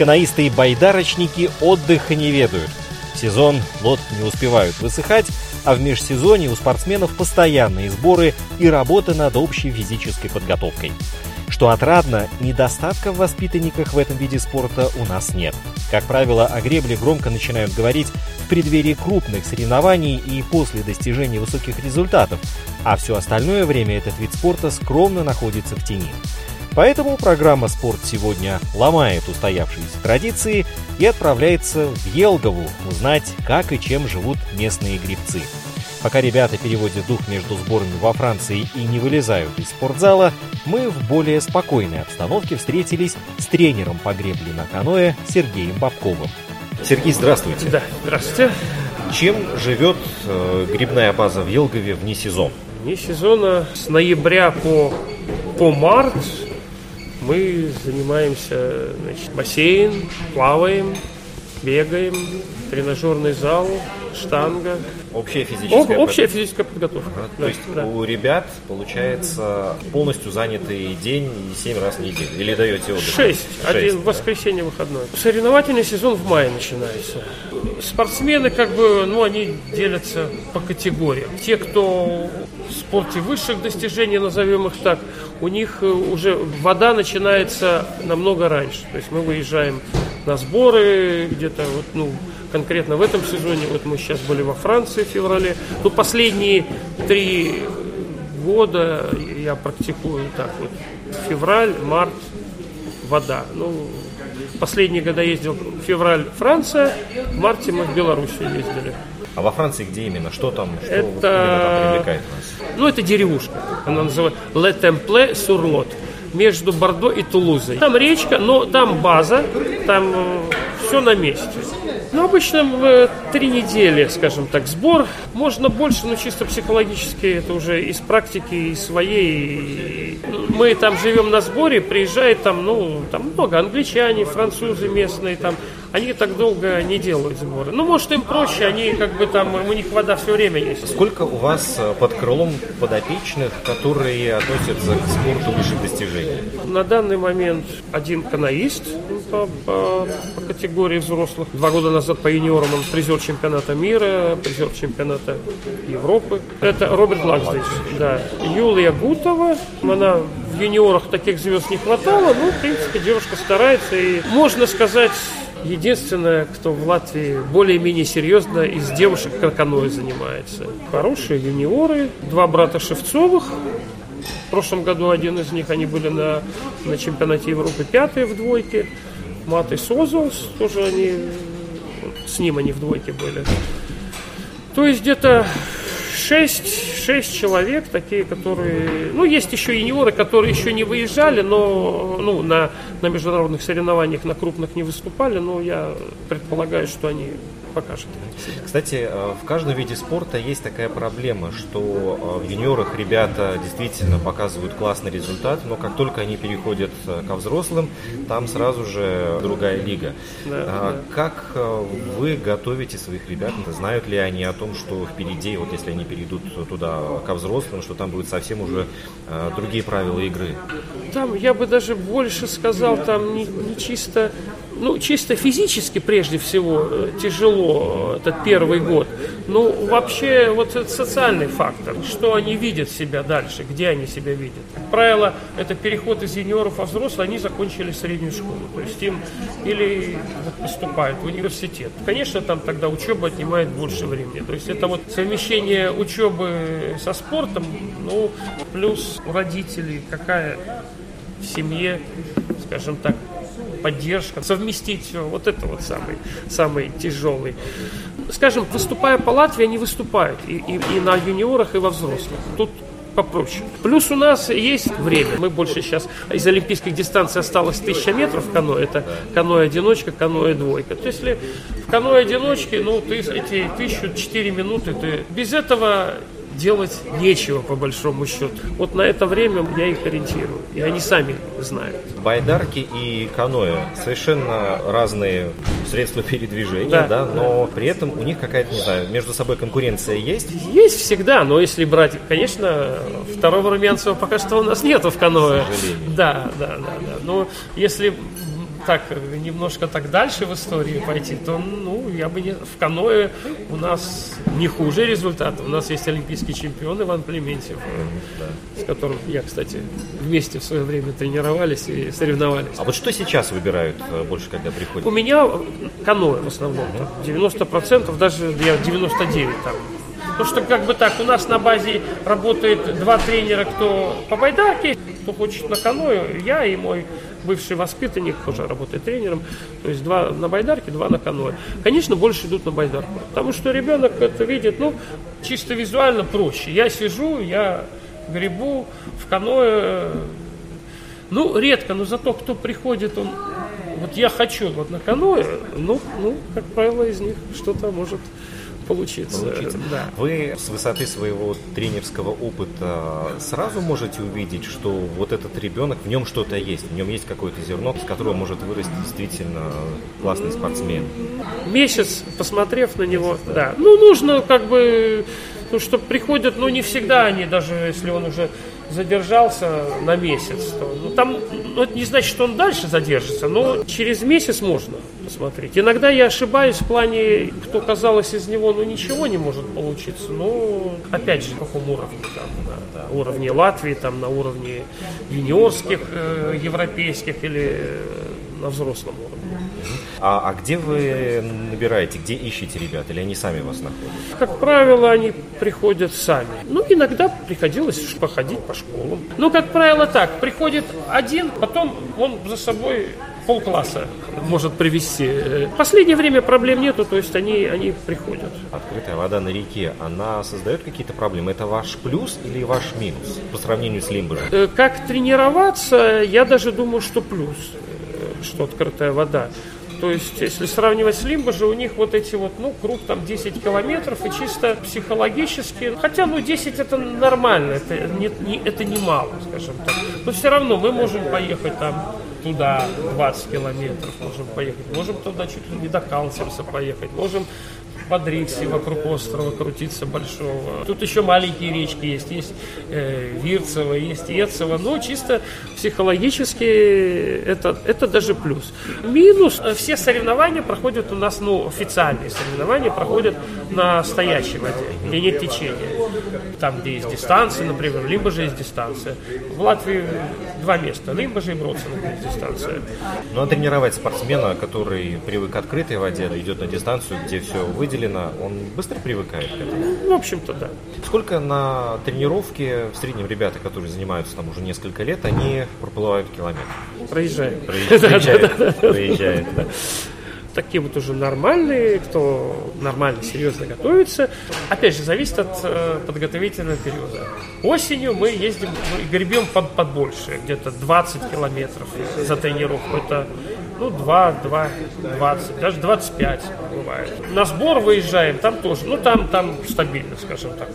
Канаисты и байдарочники отдыха не ведают. В сезон лодки не успевают высыхать, а в межсезонье у спортсменов постоянные сборы и работа над общей физической подготовкой. Что отрадно, недостатка в воспитанниках в этом виде спорта у нас нет. Как правило, о гребле громко начинают говорить в преддверии крупных соревнований и после достижения высоких результатов, а все остальное время этот вид спорта скромно находится в тени. Поэтому программа «Спорт сегодня» ломает устоявшиеся традиции и отправляется в Елгову узнать, как и чем живут местные грибцы. Пока ребята переводят дух между сборами во Франции и не вылезают из спортзала, мы в более спокойной обстановке встретились с тренером по гребле на каноэ Сергеем Бабковым. Сергей, здравствуйте. Да, здравствуйте. Чем живет э, грибная база в Елгове вне сезон? Вне сезона с ноября по, по март мы занимаемся значит, бассейн, плаваем, бегаем, тренажерный зал, штанга. Общая физическая, О, общая физическая подготовка. Ага, Да, То есть да. у ребят получается полностью занятый день и 7 раз в неделю. Или даете отдых? Шесть. Один да. воскресенье выходной. Соревновательный сезон в мае начинается. Спортсмены, как бы, ну, они делятся по категориям. Те, кто в спорте высших достижений, назовем их так, у них э, уже вода начинается намного раньше. То есть мы выезжаем на сборы где-то вот, ну, конкретно в этом сезоне, вот мы сейчас были во Франции в феврале, ну, последние три года я практикую так вот, февраль, март, вода. Ну, последние года ездил февраль Франция, в марте мы в Белоруссию ездили. А во Франции где именно? Что там? Что Это- вот там привлекает нас? Ну, это деревушка. Она называется Le Temple sur Lot. Между Бордо и Тулузой. Там речка, но там база, там все на месте. Ну, обычно в э, три недели, скажем так, сбор. Можно больше, но чисто психологически это уже из практики, из своей. Мы там живем на сборе, приезжает там, ну, там много англичане, французы местные, там, они так долго не делают сборы. Ну, может, им проще, они как бы там, у них вода все время есть. Сколько у вас э, под крылом подопечных, которые относятся к спорту высших достижений? На данный момент один каноист по, по- по категории взрослых. Два года назад по юниорам он призер чемпионата мира, призер чемпионата Европы. Это Роберт Лаксдейч. Да. Юлия Гутова, она в юниорах таких звезд не хватало, но, в принципе, девушка старается. И можно сказать, единственная, кто в Латвии более-менее серьезно из девушек каноэ занимается. Хорошие юниоры, два брата Шевцовых, в прошлом году один из них, они были на, на чемпионате Европы пятые в двойке. Мат и Созолс, тоже они, с ним они в двойке были. То есть где-то 6, 6 человек, такие, которые... Ну, есть еще юниоры, которые еще не выезжали, но ну, на, на международных соревнованиях, на крупных не выступали, но я предполагаю, что они покажут. Кстати, э, в каждом виде спорта есть такая проблема, что э, в юниорах ребята действительно показывают классный результат, но как только они переходят э, ко взрослым, там сразу же другая лига. Да, А да. Как вы готовите своих ребят? Знают ли они о том, что впереди, вот если они перейдут туда ко взрослым, что там будут совсем уже другие правила игры? Там, я бы даже больше сказал, там не, не чисто ну, чисто физически, прежде всего, э, тяжело этот первый год. Ну, вообще, вот это социальный фактор. Что они видят себя дальше, где они себя видят. Как правило, это переход из юниоров во взрослые, они закончили среднюю школу. То есть им или поступают в университет. Конечно, там тогда учеба отнимает больше времени. То есть это вот совмещение учебы со спортом, ну, плюс у родителей какая в семье, скажем так, поддержка, совместить все. Вот это вот самый, самый тяжелый. Скажем, выступая по Латвии, они выступают и, и, и на юниорах, и во взрослых. Тут попроще. Плюс у нас есть время. Мы больше сейчас из олимпийских дистанций осталось 1000 метров в каноэ. Это каноэ-одиночка, каноэ-двойка. То есть, если в каноэ-одиночке, ну, ты эти 1004 минуты, ты без этого делать нечего, по большому счету. Вот на это время я их ориентирую, и они сами знают. Байдарки и каноэ совершенно разные средства передвижения, Да. да, но при этом у них какая-то, не знаю, между собой конкуренция есть. Есть всегда, но если брать, конечно, второго Румянцева пока что у нас нету в каноэ. Да, да, да, да. Но если так немножко так дальше в истории пойти, то ну я бы не в каноэ у нас не хуже результаты. У нас есть олимпийский чемпион Иван Клементьев, э, с которым я, кстати, вместе в свое время тренировались и соревновались. А вот что сейчас выбирают э, больше, когда приходят? У меня каноэ в основном. там 90%, даже я 99 там. Потому что как бы так, у нас на базе работает два тренера, кто по байдарке, кто хочет на каноэ, я и мой бывший воспитанник тоже работает тренером, то есть два на байдарке, два на каноэ. Конечно, больше идут на байдарку, потому что ребенок это видит, ну, чисто визуально проще. Я сижу, я гребу в каноэ, ну, редко, но зато кто приходит, он, вот я хочу вот на каноэ, ну, ну, как правило, из них что-то может получиться. Получится. Да. Вы с высоты своего тренерского опыта сразу можете увидеть, что вот этот ребенок, в нем что-то есть, в нем есть какое-то зерно, с которого может вырасти действительно классный спортсмен. Месяц, посмотрев на него, да. Ну, нужно как бы, ну, что приходят, ну, не всегда они, даже если он уже задержался на месяц, то, ну, там, ну, это не значит, что он дальше задержится, но через месяц можно посмотреть. Иногда я ошибаюсь в плане, кто казалось из него, ну, ничего не может получиться, но, опять же, на каком уровне, там, на, на уровне Латвии, там, на уровне юниорских, э, европейских или э, на взрослом уровне. А, а где вы набираете, где ищете ребят, или они сами вас находят? Как правило, они приходят сами. Ну, иногда приходилось походить по школам. Ну, как правило, так. Приходит один, потом он за собой полкласса может привести. В последнее время проблем нету, то есть они, они приходят. Открытая вода на реке, она создает какие-то проблемы? Это ваш плюс или ваш минус по сравнению с Лимбожем? Э, Как тренироваться, я даже думаю, что плюс, э, что открытая вода. То есть, если сравнивать с Лимбо у них вот эти вот, ну, круг там 10 километров, и чисто психологически, хотя, ну, 10 это нормально, это не, не- это не мало, скажем так. Но все равно мы можем поехать там туда 20 километров, можем поехать, можем туда чуть ли не до Калсерса поехать, можем по Дриксе вокруг острова крутиться большого. Тут еще маленькие речки есть, есть э, Вирцево, есть Ецево, но чисто психологически это, это даже плюс. Минус, э, все соревнования проходят у нас, ну, официальные соревнования проходят на стоячей воде, где нет течения. Там, где есть дистанция, например, либо же есть дистанция. В Латвии два места, либо же и Бродсона, дистанция. Ну, а тренировать спортсмена, который привык к открытой воде, идет на дистанцию, где все выделено, он быстро привыкает к этому? В общем-то, да. Сколько на тренировке в среднем ребята, которые занимаются там уже несколько лет, они проплывают километр? Проезжают, проезжают, да. Такие вот уже нормальные, кто нормально, серьезно готовится. Опять же, зависит от э, подготовительного периода. Осенью мы ездим, мы гребем под, под больше, где-то 20 километров за тренировку. Это ну, 2, 2, 20, даже 25 бывает. На сбор выезжаем, там тоже, ну, там, там стабильно, скажем так.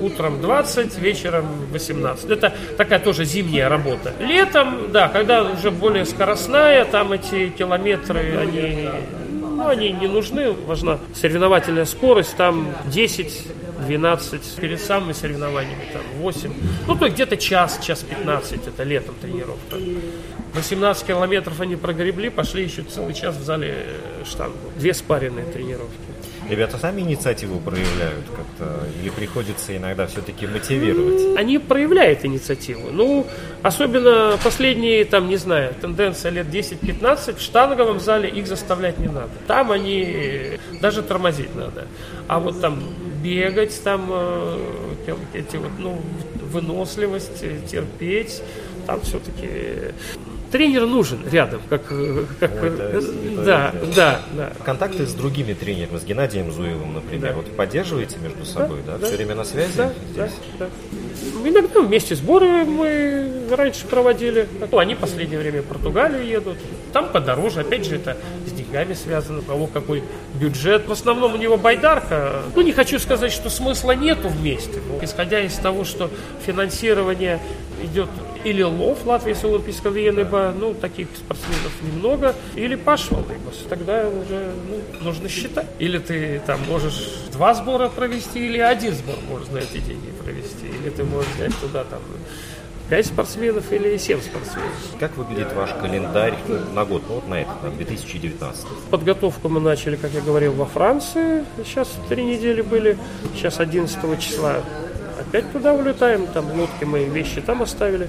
Утром 20, вечером 18. Это такая тоже зимняя работа. Летом, да, когда уже более скоростная, там эти километры, они, ну, они не нужны. Важна соревновательная скорость, там 12 перед самыми соревнованиями, там 8. Ну, то есть где-то час, час 15, это летом тренировка. 18 километров они прогребли, пошли еще целый час в зале э, штангу. Две спаренные тренировки. Ребята сами инициативу проявляют как-то или приходится иногда все-таки мотивировать? Они проявляют инициативу. Ну, особенно последние, там, не знаю, тенденция лет 10-15, в штанговом зале их заставлять не надо. Там они э, даже тормозить надо. А вот там бегать, там э, эти вот, ну, выносливость, э, терпеть, там все-таки тренер нужен рядом, как, как это, да, да, да. Контакты с другими тренерами, с Геннадием Зуевым, например, Да. вот поддерживаете между собой, да? да. Все время на связи Да, здесь? да, да. Иногда вместе сборы мы раньше проводили. Ну, они в последнее время в Португалию едут. Там подороже. Опять же, это деньгами связано. У кого какой бюджет. В основном у него байдарка. Ну, не хочу сказать, что смысла нету вместе. Но, исходя из того, что финансирование идет или Лов, Латвия Олимпийского Венеба, ну, таких спортсменов немного, или Паш Валдыгос. Тогда уже ну, нужно считать. Или ты там можешь два сбора провести, или один сбор можешь на эти деньги провести. Или ты можешь взять туда там пять спортсменов или семь спортсменов. Как выглядит ваш календарь на год, ну, вот на этот, на 2019? Подготовку мы начали, как я говорил, во Франции. Сейчас три недели были. Сейчас 11 числа опять туда улетаем. Там в лодке мои вещи там оставили.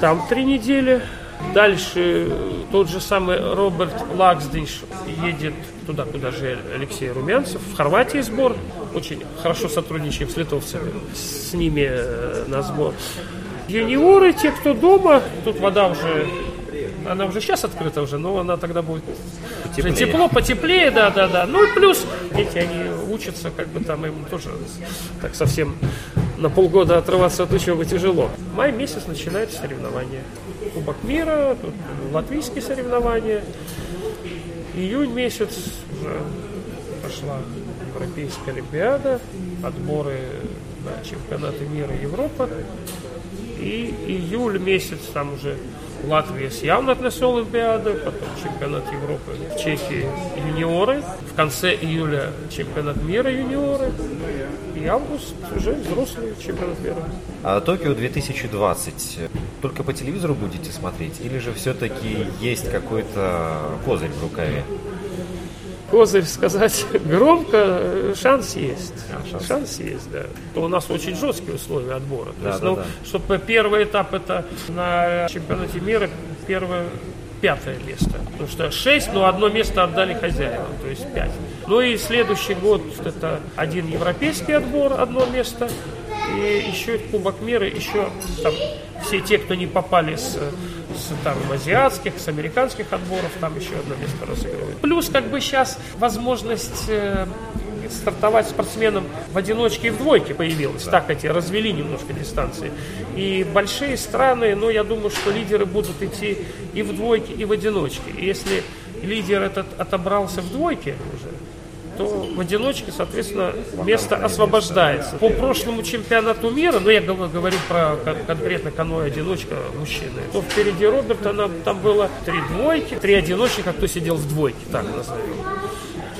Там три недели. Дальше тот же самый Роберт Лаксдинш едет туда, куда же Алексей Румянцев. В Хорватии сбор. Очень хорошо сотрудничаем с литовцами. С ними э, на сбор. Юниоры, те, кто дома, тут вода уже она уже сейчас открыта уже, но она тогда будет Потеплее. уже тепло, потеплее, да, да, да. Ну и плюс дети, они учатся, как бы там им тоже так совсем на полгода отрываться от учебы тяжело. Май месяц начинается соревнования. Кубок мира, тут латвийские соревнования. Июнь месяц уже пошла Европейская Олимпиада, отборы на чемпионаты мира и Европы. И июль месяц там уже Латвия явно отнесла Олимпиаду, потом чемпионат Европы в Чехии юниоры, в конце июля чемпионат мира юниоры, и август уже взрослый чемпионат мира. А Токио 2020 только по телевизору будете смотреть? Или же все-таки есть какой-то козырь в рукаве? Козырь сказать громко, э, шанс есть. А, шанс. шанс. есть, да. У нас очень жесткие условия отбора. То Да, есть, да, ну, да. чтобы первый этап это на чемпионате мира первое пятое место. Потому что шесть, но одно место отдали хозяевам, то есть пять. Ну и следующий год это один европейский отбор, одно место. И еще Кубок мира, еще там все те, кто не попали с, с там, азиатских, с американских отборов, там еще одно место разыгрывают. Плюс как бы сейчас возможность э, стартовать спортсменам в одиночке и в двойке появилась. Так эти развели немножко дистанции. И большие страны, ну, я думаю, что лидеры будут идти и в двойке, и в одиночке. И если лидер этот отобрался в двойке уже, то в одиночке, соответственно, место освобождается. По прошлому чемпионату мира, ну я гов- говорю про кон- конкретно каноэ-одиночка мужчины, то впереди Роберта нам, там было три двойки, три одиночника, кто сидел в двойке, так назовем.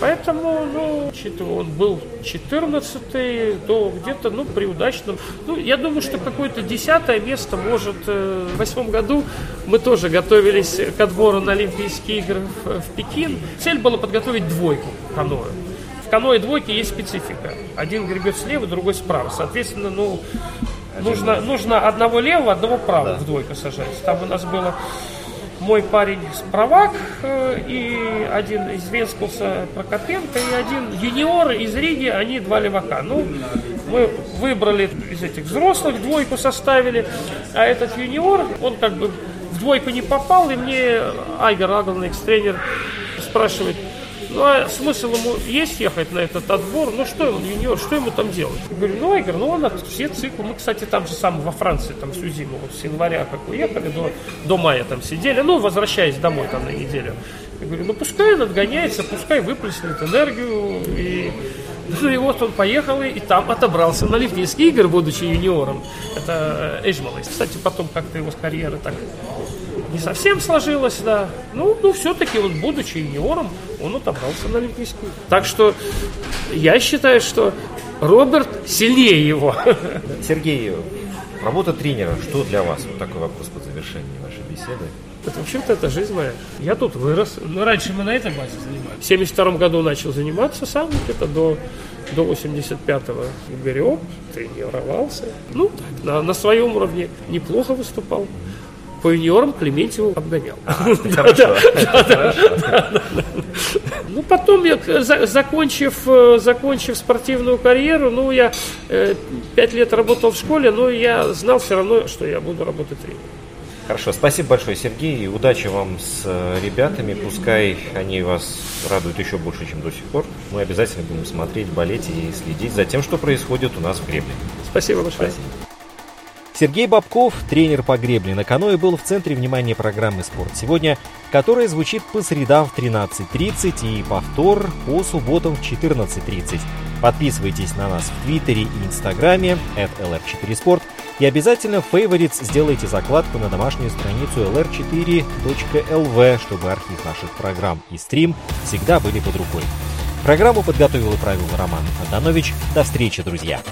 Поэтому, ну, учитывая, он был 14 то где-то, ну, при удачном. Ну, я думаю, что какое-то десятое место может э, в восьмом году. Мы тоже готовились к отбору на Олимпийские игры в Пекин. Цель была подготовить двойку каноэ. В каноэ двойки есть специфика. Один гребет слева, другой справа. Соответственно, ну, нужно, нужно одного левого, одного правого в двойку сажать. Там у нас было мой парень Спровак э, и один из Венскуса Прокопенко и один юниор из Риги, они два левака. Ну, мы выбрали из этих взрослых, двойку составили, а этот юниор, он как бы в двойку не попал, и мне Айгар Аглан, экс-тренер, спрашивает, ну а смысл ему есть ехать на этот отбор? Ну что ему, юниор, что ему там делать? Я говорю, ну Айгар, ну он от- все циклы. Мы, кстати, там же сам во Франции, там всю зиму, вот с января как уехали, до, до мая там сидели, ну возвращаясь домой там на неделю. Я говорю, ну пускай он отгоняется, пускай выплеснет энергию и ну и вот он поехал и, там отобрался на Олимпийские игры, будучи юниором. Это Эжмалайс. Кстати, потом как-то его карьера так не совсем сложилось, да. Ну, ну все-таки вот будучи юниором, он отобрался на Олимпийскую. Так что я считаю, что Роберт сильнее его. Сергей, работа тренера, что для вас? Вот такой вопрос под завершение вашей беседы. Это, в общем-то, это жизнь моя. Я тут вырос. Но раньше мы на этой базе занимались. В 72 году начал заниматься сам, где-то до, до 85-го греб, тренировался. Ну, так, на, на своем уровне неплохо выступал. По юниорам Клементьеву обгонял. Ну, потом я, закончив, э, закончив спортивную карьеру, ну, я э, пять лет работал в школе, но я знал все равно, что я буду работать тренером. Хорошо, спасибо большое, Сергей, и удачи вам с э, ребятами. Пускай они вас радуют еще больше, чем до сих пор. Мы обязательно будем смотреть, болеть и следить за тем, что происходит у нас в гребле. Спасибо большое. Спасибо. Сергей Бабков, тренер по гребле на каноэ, был в центре внимания программы «Спорт сегодня», которая звучит по средам в 13.30 и повтор по субботам в 14.30. Подписывайтесь на нас в Твиттере и Инстаграме, at lr4sport, и обязательно в Favorites сделайте закладку на домашнюю страницу lr4.lv, чтобы архив наших программ и стрим всегда были под рукой. Программу подготовил и правил Роман Антонович. До встречи, друзья!